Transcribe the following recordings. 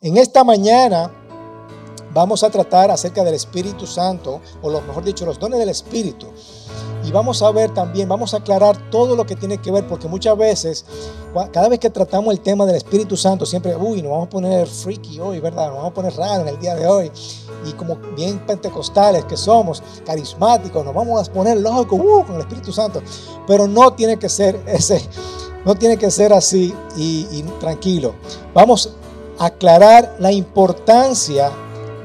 En esta mañana vamos a tratar acerca del Espíritu Santo, o lo mejor dicho, los dones del Espíritu. Y vamos a ver también, vamos a aclarar todo lo que tiene que ver, porque muchas veces, cada vez que tratamos el tema del Espíritu Santo, siempre, uy, nos vamos a poner freaky hoy, ¿verdad? Nos vamos a poner raro en el día de hoy. Y como bien pentecostales que somos, carismáticos, nos vamos a poner locos uh, con el Espíritu Santo. Pero no tiene que ser ese, no tiene que ser así y, y tranquilo. Vamos aclarar la importancia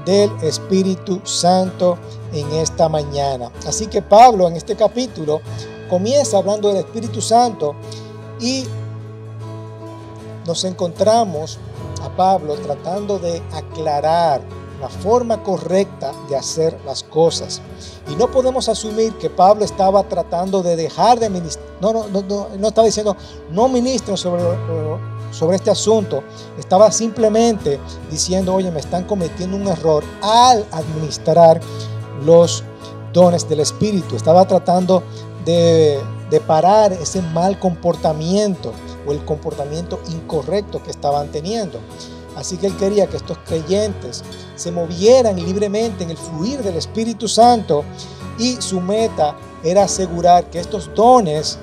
del Espíritu Santo en esta mañana. Así que Pablo en este capítulo comienza hablando del Espíritu Santo y nos encontramos a Pablo tratando de aclarar la forma correcta de hacer las cosas. Y no podemos asumir que Pablo estaba tratando de dejar de ministrar. No, no, no, no, estaba diciendo, no ministro sobre, sobre este asunto. Estaba simplemente diciendo, oye, me están cometiendo un error al administrar los dones del Espíritu. Estaba tratando de, parar ese mal comportamiento o el comportamiento incorrecto que estaban teniendo. Así que él quería que estos creyentes se movieran libremente en el fluir del Espíritu Santo y su meta era asegurar que estos dones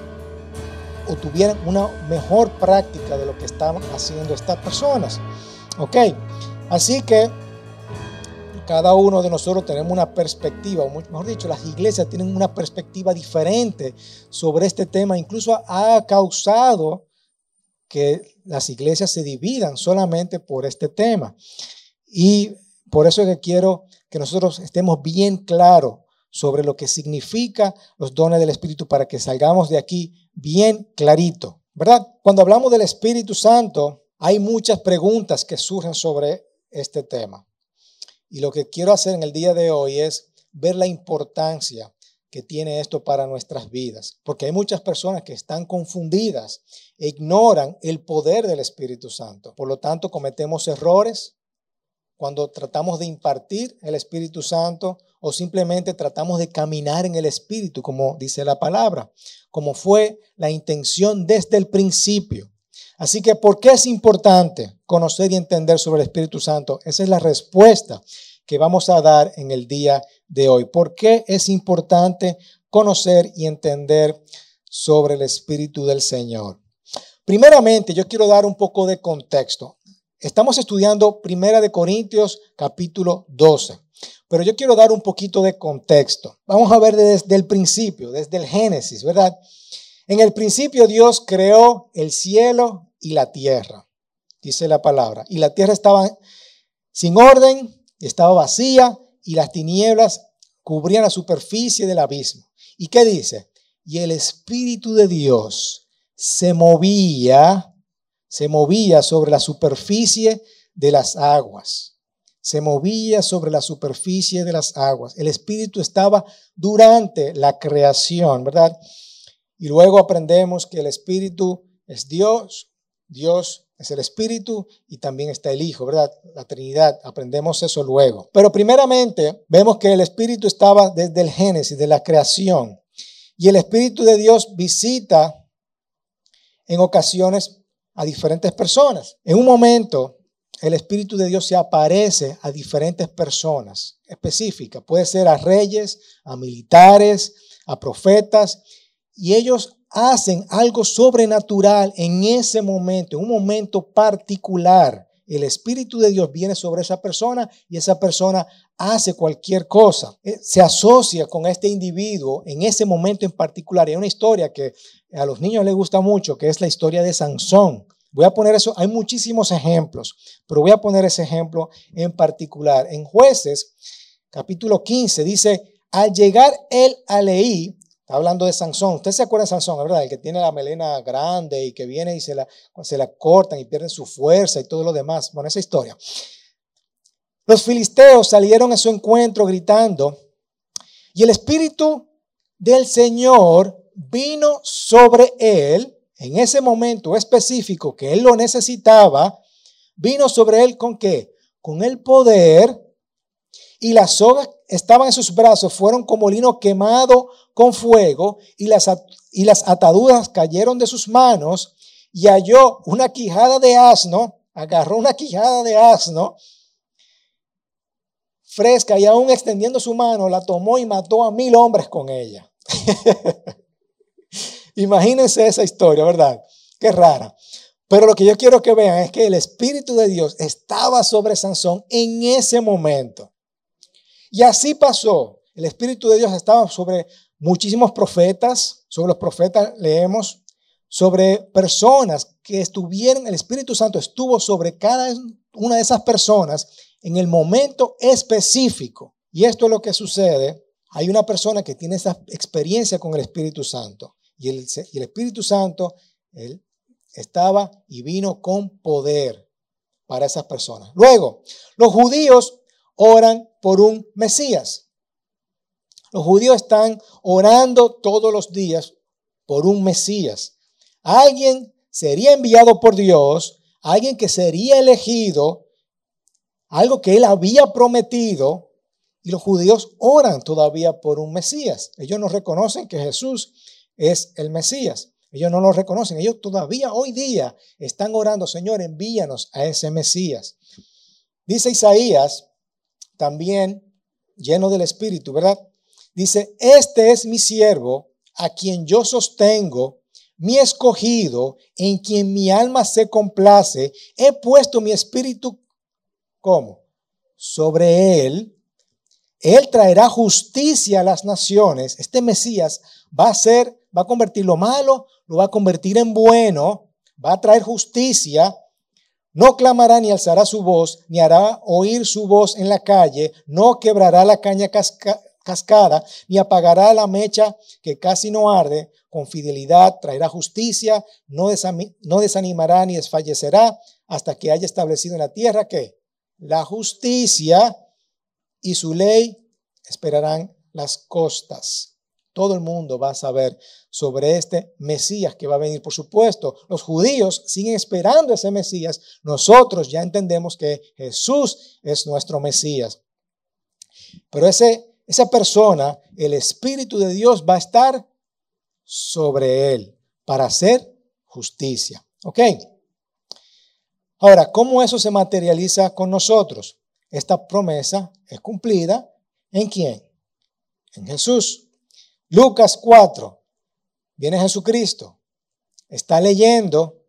tuvieran una mejor práctica de lo que estaban haciendo estas personas. Ok, así que cada uno de nosotros tenemos una perspectiva, o mejor dicho, las iglesias tienen una perspectiva diferente sobre este tema. Incluso ha causado que las iglesias se dividan solamente por este tema. Y por eso es que quiero que nosotros estemos bien claros sobre lo que significa los dones del Espíritu para que salgamos de aquí bien clarito, ¿verdad? Cuando hablamos del Espíritu Santo, hay muchas preguntas que surgen sobre este tema. Y lo que quiero hacer en el día de hoy es ver la importancia que tiene esto para nuestras vidas. Porque hay muchas personas que están confundidas e ignoran el poder del Espíritu Santo. Por lo tanto, cometemos errores cuando tratamos de impartir el Espíritu Santo o simplemente tratamos de caminar en el Espíritu, como dice la palabra, como fue la intención desde el principio. Así que, ¿por qué es importante conocer y entender sobre el Espíritu Santo? Esa es la respuesta que vamos a dar en el día de hoy. ¿Por qué es importante conocer y entender sobre el Espíritu del Señor? Primeramente, yo quiero dar un poco de contexto. Estamos estudiando Primera de Corintios capítulo 12, pero yo quiero dar un poquito de contexto. Vamos a ver desde el principio, desde el Génesis, ¿verdad? En el principio Dios creó el cielo y la tierra, dice la palabra. Y la tierra estaba sin orden, estaba vacía y las tinieblas cubrían la superficie del abismo. ¿Y qué dice? Y el Espíritu de Dios se movía, se movía sobre la superficie de las aguas. Se movía sobre la superficie de las aguas. El Espíritu estaba durante la creación, ¿verdad? Y luego aprendemos que el Espíritu es Dios, Dios es el Espíritu y también está el Hijo, ¿verdad? La Trinidad, aprendemos eso luego. Pero primeramente vemos que el Espíritu estaba desde el Génesis, de la creación. Y el Espíritu de Dios visita en ocasiones a diferentes personas. En un momento, el Espíritu de Dios se aparece a diferentes personas específicas. Puede ser a reyes, a militares, a profetas. Y ellos hacen algo sobrenatural en ese momento, en un momento particular. El Espíritu de Dios viene sobre esa persona y esa persona hace cualquier cosa. Eh, se asocia con este individuo en ese momento en particular. Hay una historia que a los niños les gusta mucho, que es la historia de Sansón. Voy a poner eso, hay muchísimos ejemplos, pero voy a poner ese ejemplo en particular. En jueces, capítulo 15, dice, al llegar él a Leí, hablando de Sansón. Usted se acuerda de Sansón, ¿verdad? El que tiene la melena grande y que viene y se la, se la cortan y pierden su fuerza y todo lo demás. Bueno, esa historia. Los filisteos salieron a su encuentro gritando y el Espíritu del Señor vino sobre él en ese momento específico que él lo necesitaba. Vino sobre él con qué? Con el poder y las sogas estaban en sus brazos fueron como lino quemado con fuego y las, y las ataduras cayeron de sus manos y halló una quijada de asno agarró una quijada de asno fresca y aún extendiendo su mano, la tomó y mató a mil hombres con ella. Imagínense esa historia, ¿verdad? Qué rara. Pero lo que yo quiero que vean es que el Espíritu de Dios estaba sobre Sansón en ese momento. Y así pasó. El Espíritu de Dios estaba sobre muchísimos profetas. Sobre los profetas leemos sobre personas que estuvieron, el Espíritu Santo estuvo sobre cada una de esas personas en el momento específico. Y esto es lo que sucede. Hay una persona que tiene esa experiencia con el Espíritu Santo. Y el, Espíritu Santo, él estaba y vino con poder para esas personas. Luego, los judíos oran por un Mesías. Los judíos están orando todos los días por un Mesías. Alguien sería enviado por Dios, alguien que sería elegido, algo que él había prometido, y los judíos oran todavía por un Mesías. Ellos no reconocen que Jesús es el Mesías. Ellos no lo reconocen. Ellos todavía hoy día están orando, Señor, envíanos a ese Mesías. Dice Isaías, también lleno del Espíritu, ¿verdad? Dice, este es mi siervo, a quien yo sostengo, mi escogido, en quien mi alma se complace. He puesto mi espíritu, ¿cómo? Sobre él. Él traerá justicia a las naciones. Este Mesías va a ser, va a convertir lo malo, lo va a convertir en bueno, va a traer justicia, no clamará ni alzará su voz, ni hará oír su voz en la calle, no quebrará la caña cascada, ni apagará la mecha que casi no arde, con fidelidad traerá justicia, no, no desanimará ni desfallecerá hasta que haya establecido en la tierra que la justicia y su ley esperarán las costas. Todo el mundo va a saber sobre este Mesías que va a venir. Por supuesto, los judíos siguen esperando ese Mesías. Nosotros ya entendemos que Jesús es nuestro Mesías. Pero ese, esa persona, el Espíritu de Dios va a estar sobre él para hacer justicia. ¿Ok? Ahora, ¿cómo eso se materializa con nosotros? Esta promesa es cumplida en quién? En Jesús. Lucas 4, viene Jesucristo, está leyendo,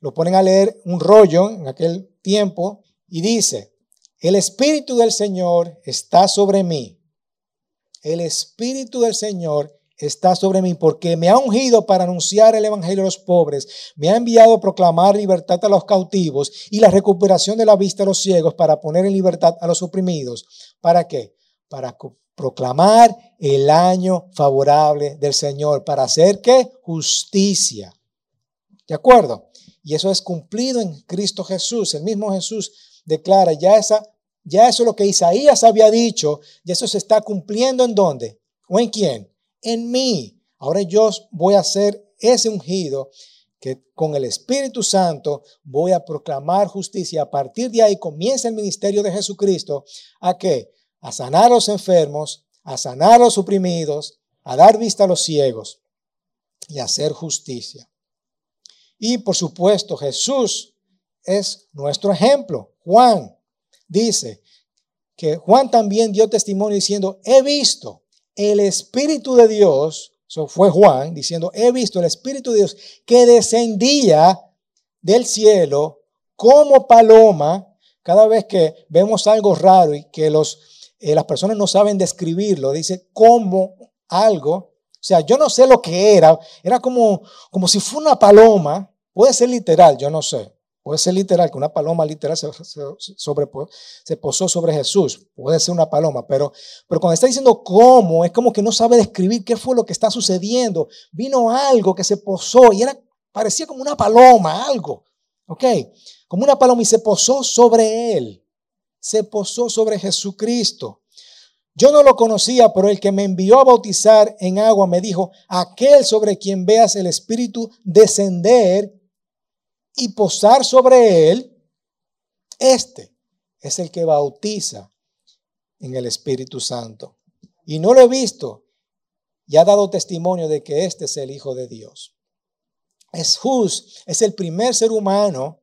lo ponen a leer un rollo en aquel tiempo y dice, el Espíritu del Señor está sobre mí. El Espíritu del Señor está sobre mí porque me ha ungido para anunciar el Evangelio a los pobres, me ha enviado a proclamar libertad a los cautivos y la recuperación de la vista a los ciegos para poner en libertad a los oprimidos. ¿Para qué? Para proclamar el año favorable del Señor para hacer que justicia. ¿De acuerdo? Y eso es cumplido en Cristo Jesús. El mismo Jesús declara, ya, esa, ya eso es lo que Isaías había dicho, y eso se está cumpliendo en dónde? ¿O en quién? En mí. Ahora yo voy a hacer ese ungido que con el Espíritu Santo voy a proclamar justicia. A partir de ahí comienza el ministerio de Jesucristo. ¿A qué? A sanar a los enfermos, a sanar a los oprimidos, a dar vista a los ciegos y a hacer justicia. Y por supuesto, Jesús es nuestro ejemplo. Juan dice que Juan también dio testimonio diciendo, he visto el Espíritu de Dios, eso fue Juan diciendo, he visto el Espíritu de Dios que descendía del cielo como paloma. Cada vez que vemos algo raro y que los eh, las personas no saben describirlo, dice como algo, o sea, yo no sé lo que era, era como, como si fuera una paloma, puede ser literal, yo no sé, puede ser literal, que una paloma literal se, se posó sobre Jesús, puede ser una paloma, pero, pero cuando está diciendo cómo, es como que no sabe describir qué fue lo que está sucediendo, vino algo que se posó y era, parecía como una paloma, algo, ¿ok? Como una paloma y se posó sobre él se posó sobre Jesucristo. Yo no lo conocía, pero el que me envió a bautizar en agua me dijo, aquel sobre quien veas el Espíritu descender y posar sobre él, este es el que bautiza en el Espíritu Santo. Y no lo he visto y ha dado testimonio de que este es el Hijo de Dios. Jesús es el primer ser humano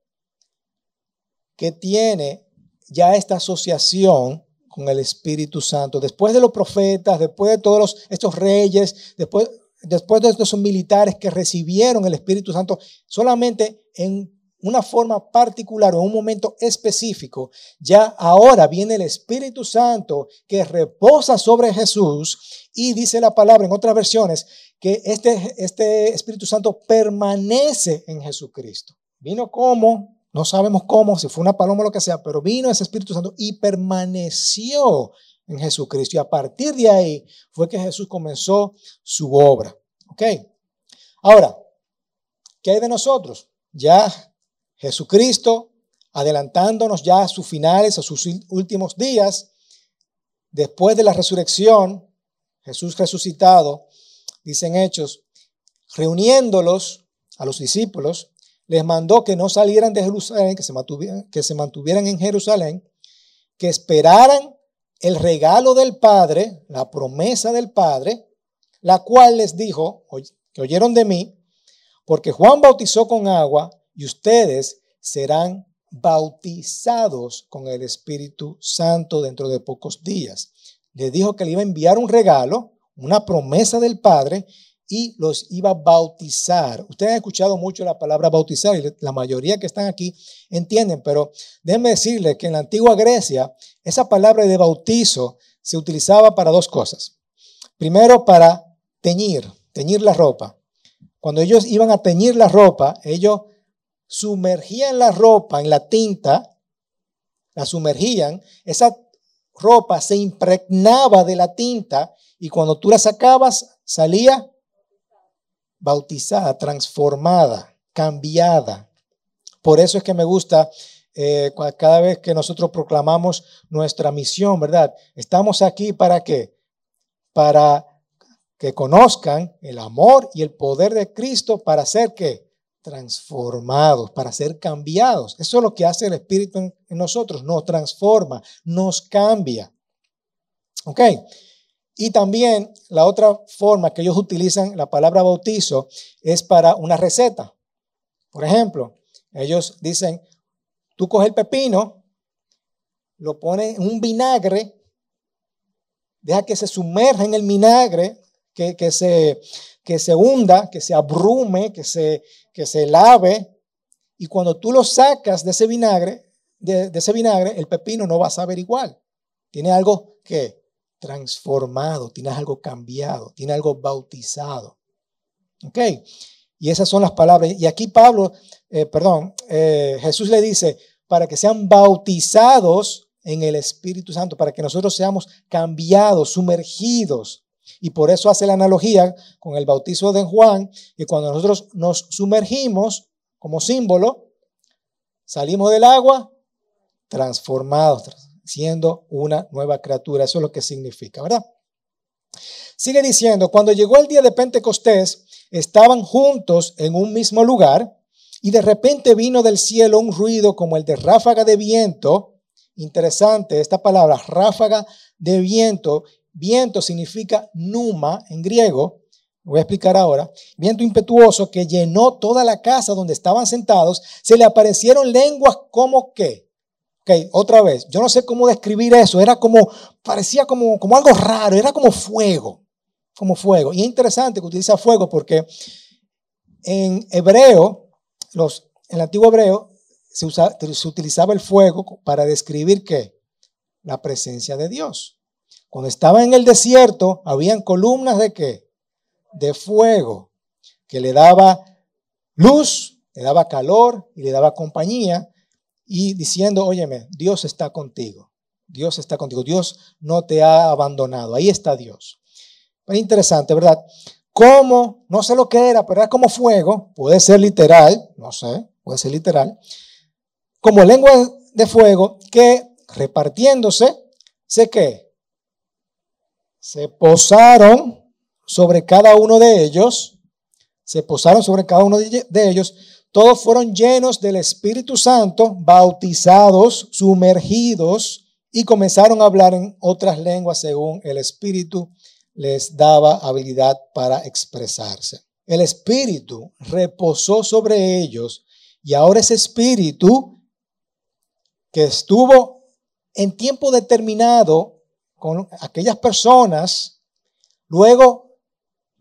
que tiene ya esta asociación con el Espíritu Santo. Después de los profetas, después de todos estos reyes, después, después de estos militares que recibieron el Espíritu Santo, solamente en una forma particular o en un momento específico, ya ahora viene el Espíritu Santo que reposa sobre Jesús y dice la palabra en otras versiones que este, este Espíritu Santo permanece en Jesucristo. Vino como, no sabemos cómo, si fue una paloma o lo que sea, pero vino ese Espíritu Santo y permaneció en Jesucristo. Y a partir de ahí fue que Jesús comenzó su obra. ¿Ok? Ahora, ¿qué hay de nosotros? Ya Jesucristo, adelantándonos ya a sus finales, a sus últimos días, después de la resurrección, Jesús resucitado, dicen Hechos, reuniéndolos a los discípulos, les mandó que no salieran de Jerusalén, que se mantuvieran, que se mantuvieran en Jerusalén, que esperaran el regalo del Padre, la promesa del Padre, la cual les dijo, que oyeron de mí, porque Juan bautizó con agua, y ustedes serán bautizados con el Espíritu Santo dentro de pocos días. Le dijo que le iba a enviar un regalo, una promesa del Padre, y los iba a bautizar. Ustedes han escuchado mucho la palabra bautizar y la mayoría que están aquí entienden, pero déjenme decirles que en la antigua Grecia esa palabra de bautizo se utilizaba para dos cosas. Primero, para teñir, teñir la ropa. Cuando ellos iban a teñir la ropa, ellos sumergían la ropa en la tinta, la sumergían, esa ropa se impregnaba de la tinta y cuando tú la sacabas salía bautizada, transformada, cambiada. Por eso es que me gusta eh, cada vez que nosotros proclamamos nuestra misión, ¿verdad? Estamos aquí para qué? Para que conozcan el amor y el poder de Cristo para hacer que transformados, para ser cambiados. Eso es lo que hace el Espíritu en, nosotros, nos transforma, nos cambia. ¿Ok? Y también la otra forma que ellos utilizan la palabra bautizo es para una receta. Por ejemplo, ellos dicen, tú coges el pepino, lo pones en un vinagre, deja que se sumerja en el vinagre, que, que se, que se hunda, que se abrume, que se, que se lave. Y cuando tú lo sacas de ese vinagre, de, ese vinagre, el pepino no va a saber igual. Tiene algo que transformado, tiene algo cambiado, tiene algo bautizado. ¿Ok? Y esas son las palabras. Y aquí Pablo, eh, perdón, eh, Jesús le dice, para que sean bautizados en el Espíritu Santo, para que nosotros seamos cambiados, sumergidos y por eso hace la analogía con el bautizo de Juan, y cuando nosotros nos sumergimos como símbolo, salimos del agua transformados, siendo una nueva criatura. Eso es lo que significa, ¿verdad? Sigue diciendo, cuando llegó el día de Pentecostés, estaban juntos en un mismo lugar y de repente vino del cielo un ruido como el de ráfaga de viento. Interesante esta palabra, ráfaga de viento, Viento significa numa en griego, voy a explicar ahora. Viento impetuoso que llenó toda la casa donde estaban sentados. Se le aparecieron lenguas como que. Ok, otra vez, yo no sé cómo describir eso. Era como, parecía como, como algo raro, era como fuego. Como fuego. Y es interesante que utiliza fuego porque en hebreo, los, en el antiguo hebreo, se, se utilizaba el fuego para describir qué? La presencia de Dios. Cuando estaba en el desierto, habían columnas de qué? De fuego, que le daba luz, le daba calor y le daba compañía, y diciendo, óyeme, Dios está contigo, Dios está contigo, Dios no te ha abandonado, ahí está Dios. Es interesante, ¿verdad? Como, no sé lo que era, pero era como fuego, puede ser literal, no sé, puede ser literal, como lengua de fuego que repartiéndose, sé que se posaron sobre cada uno de ellos, se posaron sobre cada uno de ellos, todos fueron llenos del Espíritu Santo, bautizados, sumergidos y comenzaron a hablar en otras lenguas según el Espíritu les daba habilidad para expresarse. El Espíritu reposó sobre ellos y ahora ese Espíritu que estuvo en tiempo determinado con aquellas personas, luego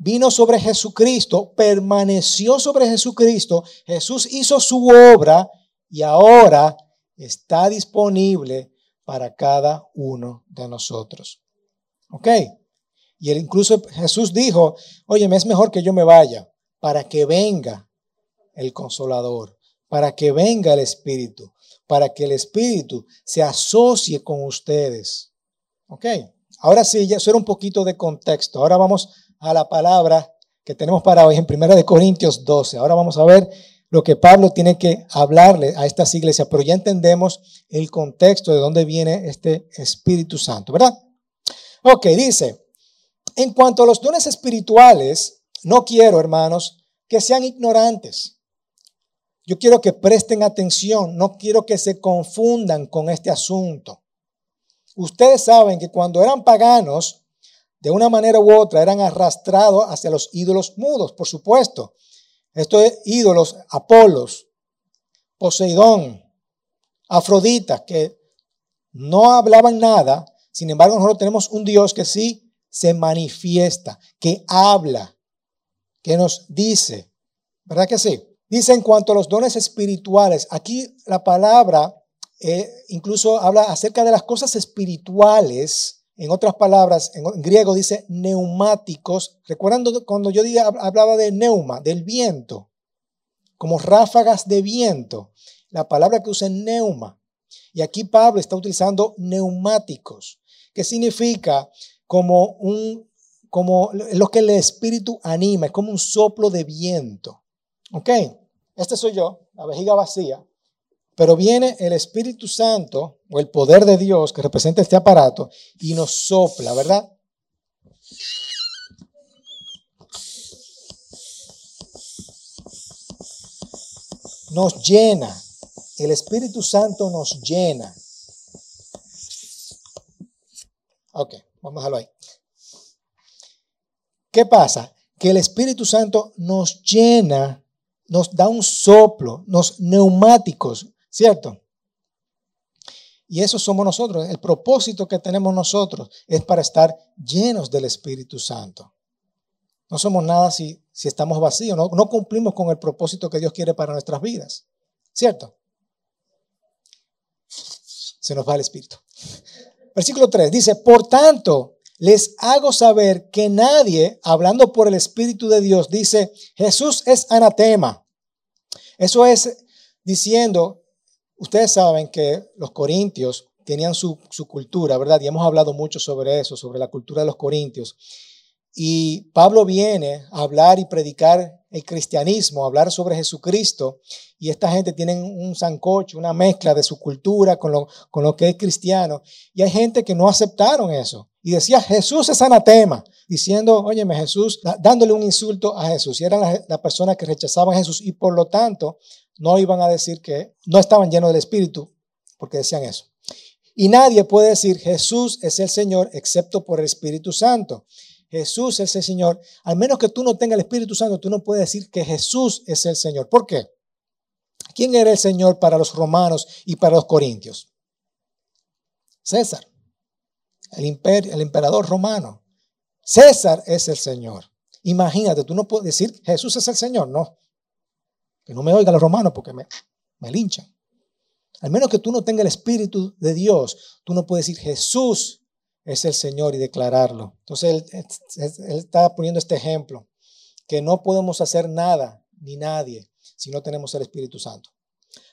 vino sobre Jesucristo, permaneció sobre Jesucristo, Jesús hizo su obra y ahora está disponible para cada uno de nosotros. ¿Ok? Y él, incluso Jesús dijo, oye, es mejor que yo me vaya para que venga el consolador, para que venga el Espíritu, para que el Espíritu se asocie con ustedes. ¿Ok? Ahora sí, ya eso era un poquito de contexto. Ahora vamos a la palabra que tenemos para hoy en 1 Corintios 12. Ahora vamos a ver lo que Pablo tiene que hablarle a estas iglesias, pero ya entendemos el contexto de dónde viene este Espíritu Santo, ¿verdad? Ok, dice, en cuanto a los dones espirituales, no quiero, hermanos, que sean ignorantes. Yo quiero que presten atención, no quiero que se confundan con este asunto. Ustedes saben que cuando eran paganos, de una manera u otra, eran arrastrados hacia los ídolos mudos, por supuesto. Estos ídolos, Apolos, Poseidón, Afrodita, que no hablaban nada, sin embargo nosotros tenemos un Dios que sí se manifiesta, que habla, que nos dice, ¿verdad que sí? Dice en cuanto a los dones espirituales, aquí la palabra eh, incluso habla acerca de las cosas espirituales. En otras palabras, en griego dice neumáticos. ¿Recuerdan cuando yo hablaba de neuma, del viento? Como ráfagas de viento. La palabra que usa es neuma. Y aquí Pablo está utilizando neumáticos, que significa como un como lo que el espíritu anima, es como un soplo de viento. ¿Ok? Este soy yo, la vejiga vacía, pero viene el Espíritu Santo o el poder de Dios que representa este aparato y nos sopla, ¿verdad? Nos llena. El Espíritu Santo nos llena. Ok, vamos a dejarlo ahí. ¿Qué pasa? Que el Espíritu Santo nos llena nos da un soplo, nos neumáticos, ¿cierto? Y eso somos nosotros. El propósito que tenemos nosotros es para estar llenos del Espíritu Santo. No somos nada si, si estamos vacíos, no, no cumplimos con el propósito que Dios quiere para nuestras vidas, ¿cierto? Se nos va el Espíritu. Versículo 3 dice, por tanto, les hago saber que nadie, hablando por el Espíritu de Dios, dice, Jesús es anatema eso es diciendo, ustedes saben que los corintios tenían su, cultura, ¿verdad? Y hemos hablado mucho sobre eso, sobre la cultura de los corintios. Y Pablo viene a hablar y predicar el cristianismo, a hablar sobre Jesucristo, y esta gente tiene un sancocho, una mezcla de su cultura con lo, con lo que es cristiano. Y hay gente que no aceptaron eso. Y decía, Jesús es anatema diciendo, óyeme Jesús, dándole un insulto a Jesús. Y eran las personas que rechazaban a Jesús y por lo tanto no iban a decir que no estaban llenos del Espíritu porque decían eso. Y nadie puede decir Jesús es el Señor excepto por el Espíritu Santo. Jesús es el Señor. Al menos que tú no tengas el Espíritu Santo, tú no puedes decir que Jesús es el Señor. ¿Por qué? ¿Quién era el Señor para los romanos y para los corintios? César, el, el emperador romano. César es el Señor. Imagínate, tú no puedes decir Jesús es el Señor, no. Que no me oigan los romanos porque me, me linchan. Al menos que tú no tengas el Espíritu de Dios, tú no puedes decir Jesús es el Señor y declararlo. Entonces él, él, está poniendo este ejemplo, que no podemos hacer nada ni nadie si no tenemos el Espíritu Santo.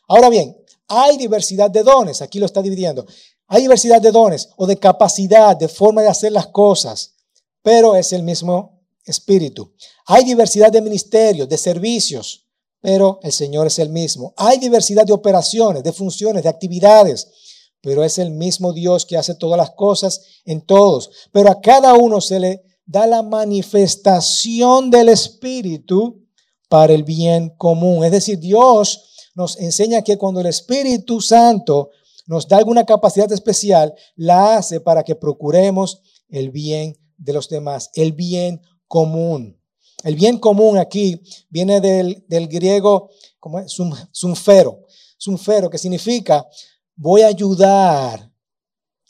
Ahora bien, hay diversidad de dones, aquí lo está dividiendo. Hay diversidad de dones o de capacidad, de forma de hacer las cosas pero es el mismo espíritu. Hay diversidad de ministerios, de servicios, pero el Señor es el mismo. Hay diversidad de operaciones, de funciones, de actividades, pero es el mismo Dios que hace todas las cosas en todos. Pero a cada uno se le da la manifestación del Espíritu para el bien común. Es decir, Dios nos enseña que cuando el Espíritu Santo nos da alguna capacidad especial, la hace para que procuremos el bien de los demás, el bien común. El bien común aquí viene del, griego como es? Sunfero. Sunfero, que significa voy a ayudar,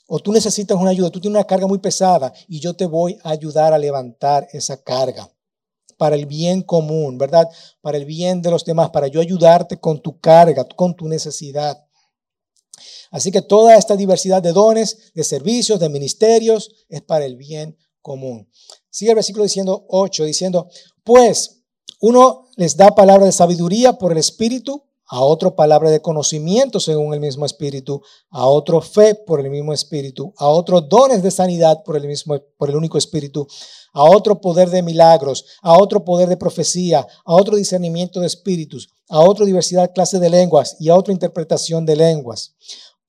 o tú necesitas una ayuda, tú tienes una carga muy pesada y yo te voy a ayudar a levantar esa carga para el bien común, ¿verdad? Para el bien de los demás, para yo ayudarte con tu carga, con tu necesidad. Así que toda esta diversidad de dones, de servicios, de ministerios, es para el bien común. Sigue el versículo diciendo 8, diciendo, pues uno les da palabra de sabiduría por el Espíritu, a otro palabra de conocimiento según el mismo Espíritu, a otro fe por el mismo Espíritu, a otro dones de sanidad por el mismo, por el único Espíritu, a otro poder de milagros, a otro poder de profecía, a otro discernimiento de espíritus, a otra diversidad clase de lenguas y a otra interpretación de lenguas.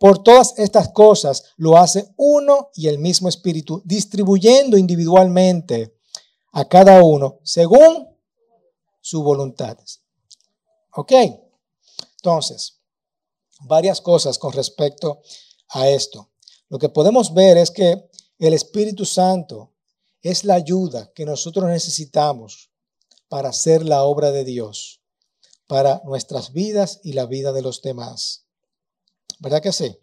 Por todas estas cosas lo hace uno y el mismo Espíritu, distribuyendo individualmente a cada uno según su voluntad. ¿Ok? Entonces, varias cosas con respecto a esto. Lo que podemos ver es que el Espíritu Santo es la ayuda que nosotros necesitamos para hacer la obra de Dios, para nuestras vidas y la vida de los demás. ¿Verdad que sí?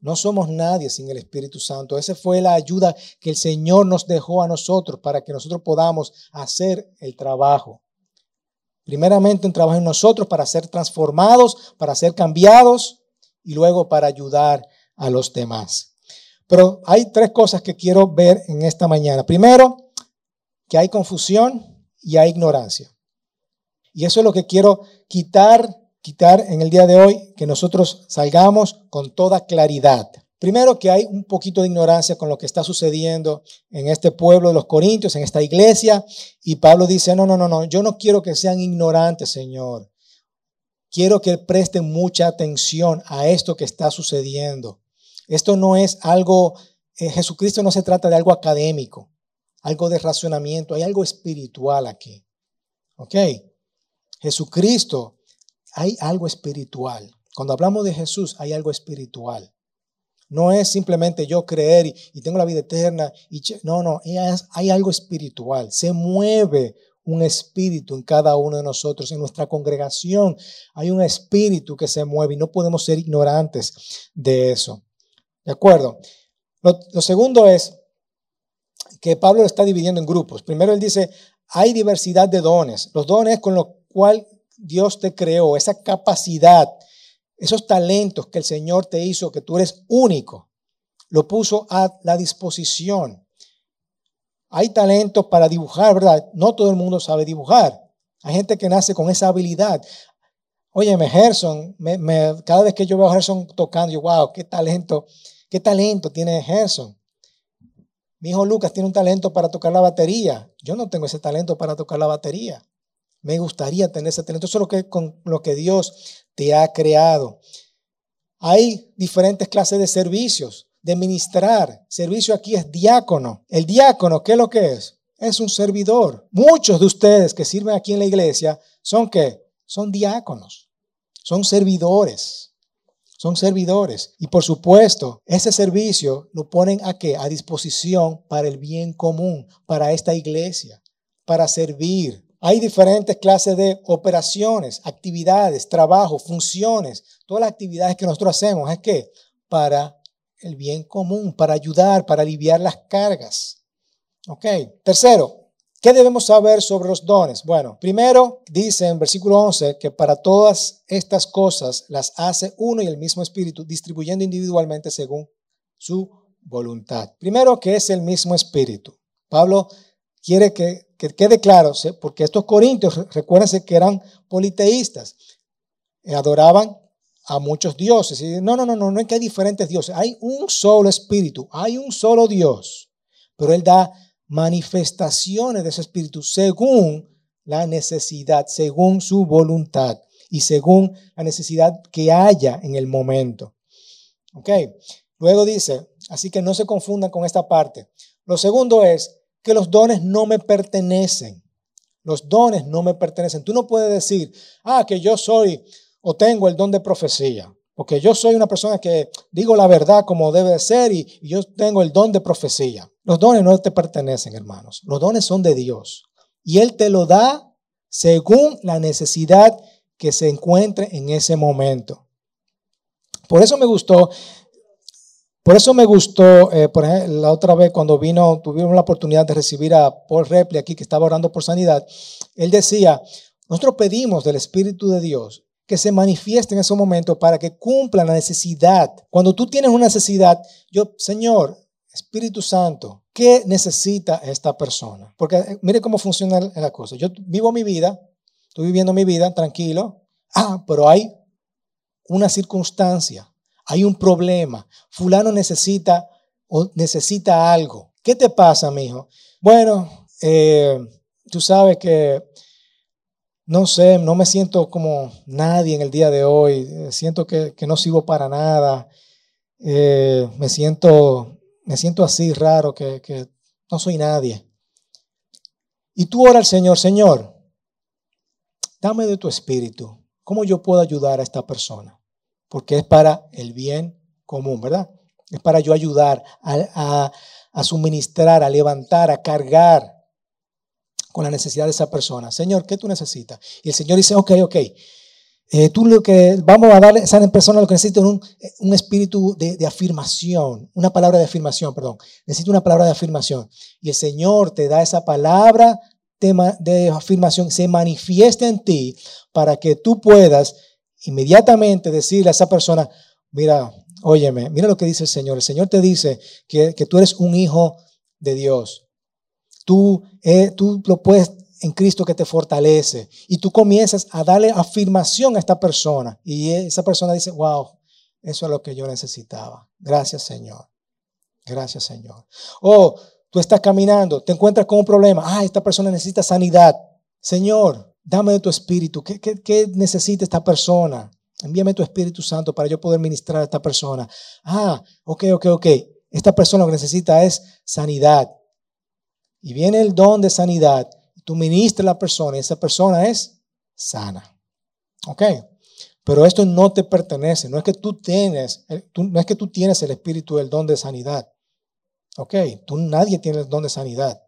No somos nadie sin el Espíritu Santo. Esa fue la ayuda que el Señor nos dejó a nosotros para que nosotros podamos hacer el trabajo. Primeramente un trabajo en nosotros para ser transformados, para ser cambiados y luego para ayudar a los demás. Pero hay tres cosas que quiero ver en esta mañana. Primero, que hay confusión y hay ignorancia. Y eso es lo que quiero quitar quitar en el día de hoy, que nosotros salgamos con toda claridad. Primero que hay un poquito de ignorancia con lo que está sucediendo en este pueblo de los Corintios, en esta iglesia. Y Pablo dice, no, no, no, no, yo no quiero que sean ignorantes, Señor. Quiero que presten mucha atención a esto que está sucediendo. Esto no es algo, en Jesucristo no se trata de algo académico, algo de racionamiento, hay algo espiritual aquí. ¿Ok? Jesucristo hay algo espiritual. Cuando hablamos de Jesús, hay algo espiritual. No es simplemente yo creer y, tengo la vida eterna. No, no, hay algo espiritual. Se mueve un espíritu en cada uno de nosotros. En nuestra congregación hay un espíritu que se mueve y no podemos ser ignorantes de eso. ¿De acuerdo? Lo, lo segundo es que Pablo lo está dividiendo en grupos. Primero él dice, hay diversidad de dones. Los dones con los cuales Dios te creó, esa capacidad, esos talentos que el Señor te hizo, que tú eres único, lo puso a la disposición. Hay talentos para dibujar, ¿verdad? No todo el mundo sabe dibujar. Hay gente que nace con esa habilidad. Óyeme, Gerson, me, cada vez que yo veo a Gerson tocando, yo, wow, qué talento, qué talento tiene Gerson. Mi hijo Lucas tiene un talento para tocar la batería. Yo no tengo ese talento para tocar la batería. Me gustaría tener ese talento. Eso es lo que, con lo que Dios te ha creado. Hay diferentes clases de servicios, de ministrar. Servicio aquí es diácono. El diácono, ¿qué es lo que es? Es un servidor. Muchos de ustedes que sirven aquí en la iglesia son qué? Son diáconos. Son servidores. Son servidores. Y por supuesto, ese servicio lo ponen a qué? A disposición para el bien común, para esta iglesia, para servir, hay diferentes clases de operaciones, actividades, trabajo, funciones. Todas las actividades que nosotros hacemos es que para el bien común, para ayudar, para aliviar las cargas. Ok. Tercero, ¿qué debemos saber sobre los dones? Bueno, primero dice en versículo 11 que para todas estas cosas las hace uno y el mismo Espíritu, distribuyendo individualmente según su voluntad. Primero, que es el mismo Espíritu. Pablo quiere que, quede claro, porque estos corintios, recuérdense que eran politeístas, eh, adoraban a muchos dioses. Y no, no, no, no, no es que hay diferentes dioses, hay un solo espíritu, hay un solo Dios, pero Él da manifestaciones de ese espíritu según la necesidad, según su voluntad y según la necesidad que haya en el momento. ¿Ok? Luego dice, así que no se confundan con esta parte. Lo segundo es, que los dones no me pertenecen. Los dones no me pertenecen. Tú no puedes decir, ah, que yo soy o tengo el don de profecía, porque yo soy una persona que digo la verdad como debe de ser y, yo tengo el don de profecía. Los dones no te pertenecen, hermanos. Los dones son de Dios. Y Él te lo da según la necesidad que se encuentre en ese momento. Por eso me gustó, por eso me gustó, eh, por ejemplo, la otra vez cuando vino, tuvimos la oportunidad de recibir a Paul Repli aquí, que estaba orando por sanidad. Él decía, nosotros pedimos del Espíritu de Dios que se manifieste en ese momento para que cumpla la necesidad. Cuando tú tienes una necesidad, yo, Señor, Espíritu Santo, ¿qué necesita esta persona? Porque eh, mire cómo funciona la cosa. Yo vivo mi vida, estoy viviendo mi vida tranquilo. Ah, pero hay una circunstancia, hay un problema. Fulano necesita o necesita algo. ¿Qué te pasa, mijo? Bueno, eh, tú sabes que no sé, no me siento como nadie en el día de hoy, siento que, no sirvo para nada, eh, me, siento, me siento así raro, que, que no soy nadie. Y tú ora al Señor, Señor, dame de tu espíritu, ¿cómo yo puedo ayudar a esta persona? Porque es para el bien común, ¿verdad? Es para yo ayudar a, suministrar, a levantar, a cargar con la necesidad de esa persona. Señor, ¿qué tú necesitas? Y el Señor dice, ok, ok. Eh, tú lo que vamos a darle a esa persona lo que necesita es un, un espíritu de, afirmación, una palabra de afirmación, perdón. Necesita una palabra de afirmación. Y el Señor te da esa palabra de, de afirmación, se manifiesta en ti para que tú puedas inmediatamente decirle a esa persona, mira, óyeme, mira lo que dice el Señor. El Señor te dice que, que tú eres un hijo de Dios. Tú, eh, tú lo puedes en Cristo que te fortalece. Y tú comienzas a darle afirmación a esta persona. Y esa persona dice, wow, eso es lo que yo necesitaba. Gracias Señor. Gracias Señor. O tú estás caminando, te encuentras con un problema. Ah, esta persona necesita sanidad. Señor, dame de tu espíritu. ¿Qué, qué, qué necesita esta persona? Envíame tu Espíritu Santo para yo poder ministrar a esta persona. Ah, ok, ok, ok. Esta persona lo que necesita es sanidad y viene el don de sanidad, tú ministras a la persona y esa persona es sana. ¿Ok? Pero esto no te pertenece, no es que tú tienes, eh, no es que tú tienes el espíritu del don de sanidad. ¿Ok? Tú nadie tiene el don de sanidad.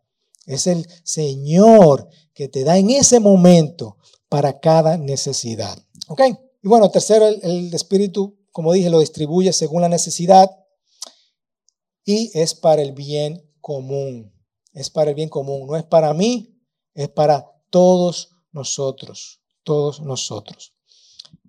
Es el Señor que te da en ese momento para cada necesidad. ¿Ok? Y bueno, tercero, el, el espíritu, como dije, lo distribuye según la necesidad y es para el bien común es para el bien común, no es para mí, es para todos nosotros, todos nosotros.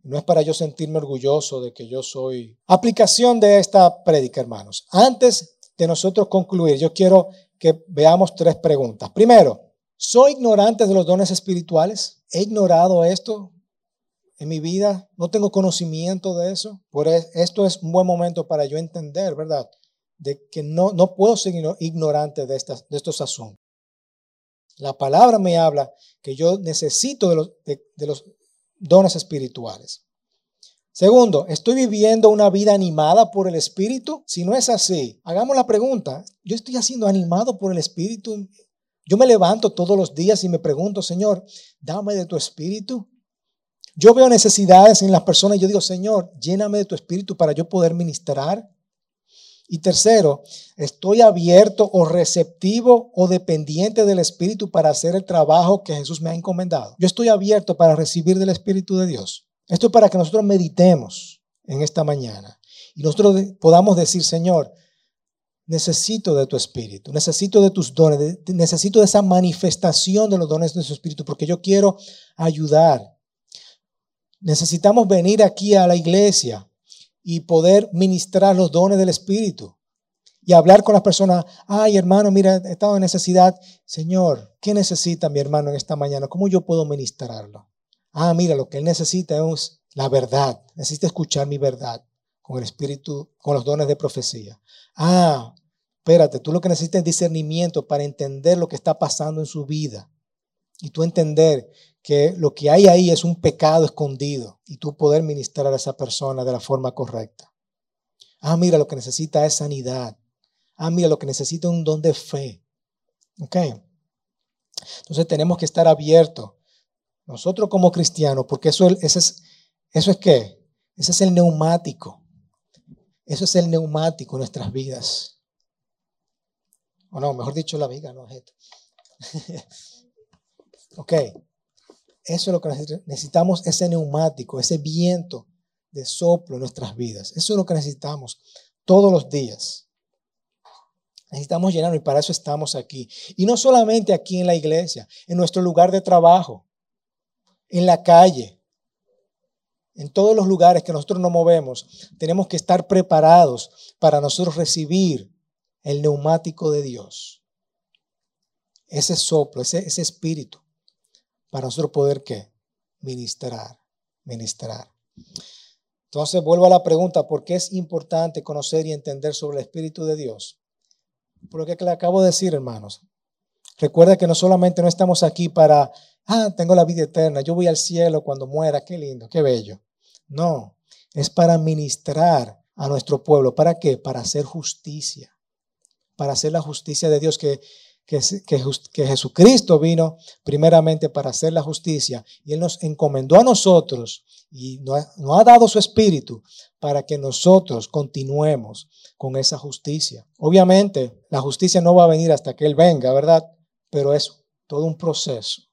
No es para yo sentirme orgulloso de que yo soy. Aplicación de esta prédica, hermanos. Antes de nosotros concluir, yo quiero que veamos tres preguntas. Primero, ¿soy ignorante de los dones espirituales? ¿He ignorado esto en mi vida? ¿No tengo conocimiento de eso? Por esto es un buen momento para yo entender, ¿verdad? de que no, no puedo ser ignorante de, estas, de estos asuntos. La palabra me habla que yo necesito de los, de, los dones espirituales. Segundo, ¿estoy viviendo una vida animada por el Espíritu? Si no es así, hagamos la pregunta, ¿yo estoy siendo animado por el Espíritu? Yo me levanto todos los días y me pregunto, Señor, dame de tu Espíritu. Yo veo necesidades en las personas y yo digo, Señor, lléname de tu Espíritu para yo poder ministrar. Y tercero, estoy abierto o receptivo o dependiente del Espíritu para hacer el trabajo que Jesús me ha encomendado. Yo estoy abierto para recibir del Espíritu de Dios. Esto es para que nosotros meditemos en esta mañana y nosotros podamos decir, Señor, necesito de tu Espíritu, necesito de tus dones, necesito de esa manifestación de los dones de su Espíritu, porque yo quiero ayudar. Necesitamos venir aquí a la iglesia y poder ministrar los dones del Espíritu. Y hablar con las personas, ay hermano, mira, he estado en necesidad. Señor, ¿qué necesita mi hermano en esta mañana? ¿Cómo yo puedo ministrarlo? Ah, mira, lo que él necesita es la verdad. Necesita escuchar mi verdad con el Espíritu, con los dones de profecía. Ah, espérate, tú lo que necesitas es discernimiento para entender lo que está pasando en su vida. Y tú entender que lo que hay ahí es un pecado escondido y tú poder ministrar a esa persona de la forma correcta. Ah, mira, lo que necesita es sanidad. Ah, mira, lo que necesita es un don de fe. ¿Ok? Entonces tenemos que estar abiertos. Nosotros como cristianos, porque eso, es, eso es qué? Ese es el neumático. Eso es el neumático en nuestras vidas. O no, mejor dicho, la vida, no esto. ok. Eso es lo que necesitamos, ese neumático, ese viento de soplo en nuestras vidas. Eso es lo que necesitamos todos los días. Necesitamos llenarnos y para eso estamos aquí. Y no solamente aquí en la iglesia, en nuestro lugar de trabajo, en la calle, en todos los lugares que nosotros nos movemos, tenemos que estar preparados para nosotros recibir el neumático de Dios. Ese soplo, ese, espíritu, para nosotros poder qué? Ministrar, ministrar. Entonces vuelvo a la pregunta, ¿por qué es importante conocer y entender sobre el Espíritu de Dios? Por lo que le acabo de decir, hermanos. Recuerda que no solamente no estamos aquí para, ah, tengo la vida eterna, yo voy al cielo cuando muera, qué lindo, qué bello. No, es para ministrar a nuestro pueblo. ¿Para qué? Para hacer justicia. Para hacer la justicia de Dios que que, Jesucristo vino primeramente para hacer la justicia y Él nos encomendó a nosotros y nos ha, dado su espíritu para que nosotros continuemos con esa justicia. Obviamente, la justicia no va a venir hasta que Él venga, ¿verdad? Pero es todo un proceso.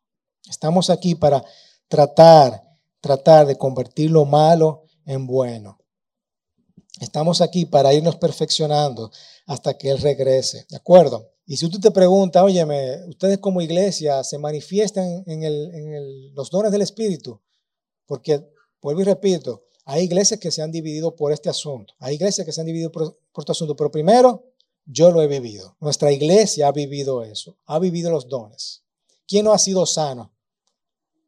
Estamos aquí para tratar, tratar de convertir lo malo en bueno. Estamos aquí para irnos perfeccionando hasta que Él regrese, ¿de acuerdo? Y si tú te preguntas, óyeme, ustedes como iglesia se manifiestan en, los dones del Espíritu, porque, vuelvo y repito, hay iglesias que se han dividido por este asunto, hay iglesias que se han dividido por, por este asunto, pero primero, yo lo he vivido. Nuestra iglesia ha vivido eso, ha vivido los dones. ¿Quién no ha sido sano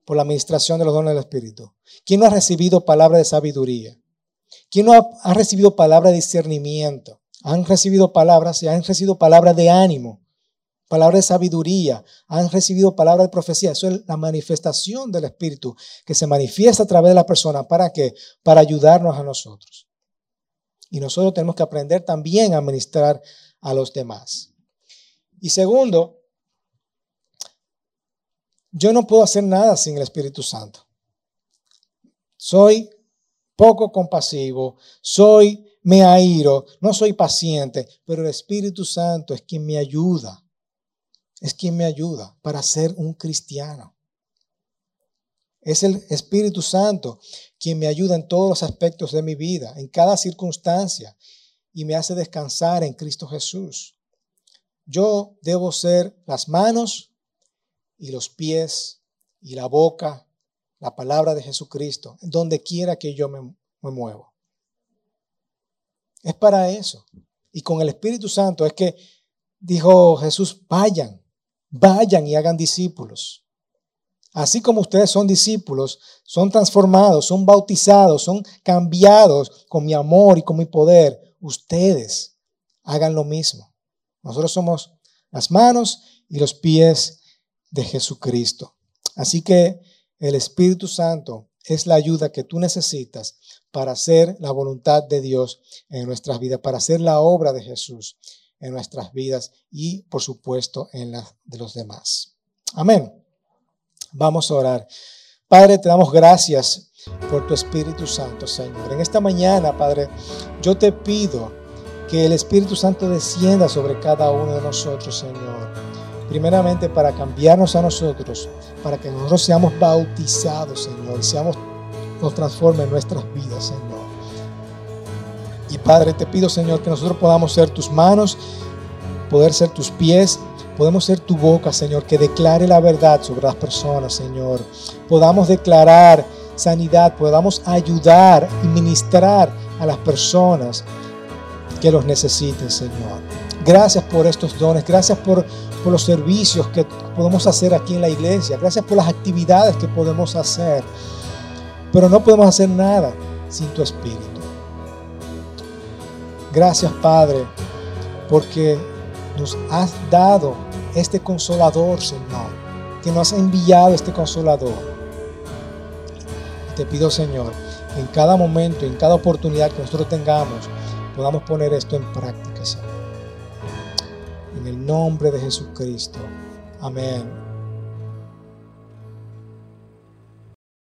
por la administración de los dones del Espíritu? ¿Quién no ha recibido palabra de sabiduría? ¿Quién no ha, recibido palabra de discernimiento? han recibido palabras y han recibido palabras de ánimo, palabras de sabiduría, han recibido palabras de profecía. Eso es la manifestación del Espíritu que se manifiesta a través de la persona. ¿Para qué? Para ayudarnos a nosotros. Y nosotros tenemos que aprender también a ministrar a los demás. Y segundo, yo no puedo hacer nada sin el Espíritu Santo. Soy poco compasivo, soy me airo, no soy paciente, pero el Espíritu Santo es quien me ayuda. Es quien me ayuda para ser un cristiano. Es el Espíritu Santo quien me ayuda en todos los aspectos de mi vida, en cada circunstancia, y me hace descansar en Cristo Jesús. Yo debo ser las manos y los pies y la boca, la palabra de Jesucristo, donde quiera que yo me, me muevo. Es para eso. Y con el Espíritu Santo es que dijo Jesús, vayan, vayan y hagan discípulos. Así como ustedes son discípulos, son transformados, son bautizados, son cambiados con mi amor y con mi poder, ustedes hagan lo mismo. Nosotros somos las manos y los pies de Jesucristo. Así que el Espíritu Santo es la ayuda que tú necesitas para hacer la voluntad de Dios en nuestras vidas, para hacer la obra de Jesús en nuestras vidas y, por supuesto, en las de los demás. Amén. Vamos a orar. Padre, te damos gracias por tu Espíritu Santo, Señor. En esta mañana, Padre, yo te pido que el Espíritu Santo descienda sobre cada uno de nosotros, Señor. Primeramente para cambiarnos a nosotros, para que nosotros seamos bautizados, Señor, y seamos, nos transforme en nuestras vidas, Señor. Y Padre, te pido, Señor, que nosotros podamos ser tus manos, poder ser tus pies, podemos ser tu boca, Señor, que declare la verdad sobre las personas, Señor. Podamos declarar sanidad, podamos ayudar y ministrar a las personas que los necesiten, Señor. Gracias por estos dones, gracias por, por los servicios que podemos hacer aquí en la iglesia, gracias por las actividades que podemos hacer. Pero no podemos hacer nada sin tu Espíritu. Gracias, Padre, porque nos has dado este consolador, Señor, que nos has enviado este consolador. te pido, Señor, en cada momento, en cada oportunidad que nosotros tengamos, podamos poner esto en práctica, Señor. En el nombre de Jesucristo. Amén.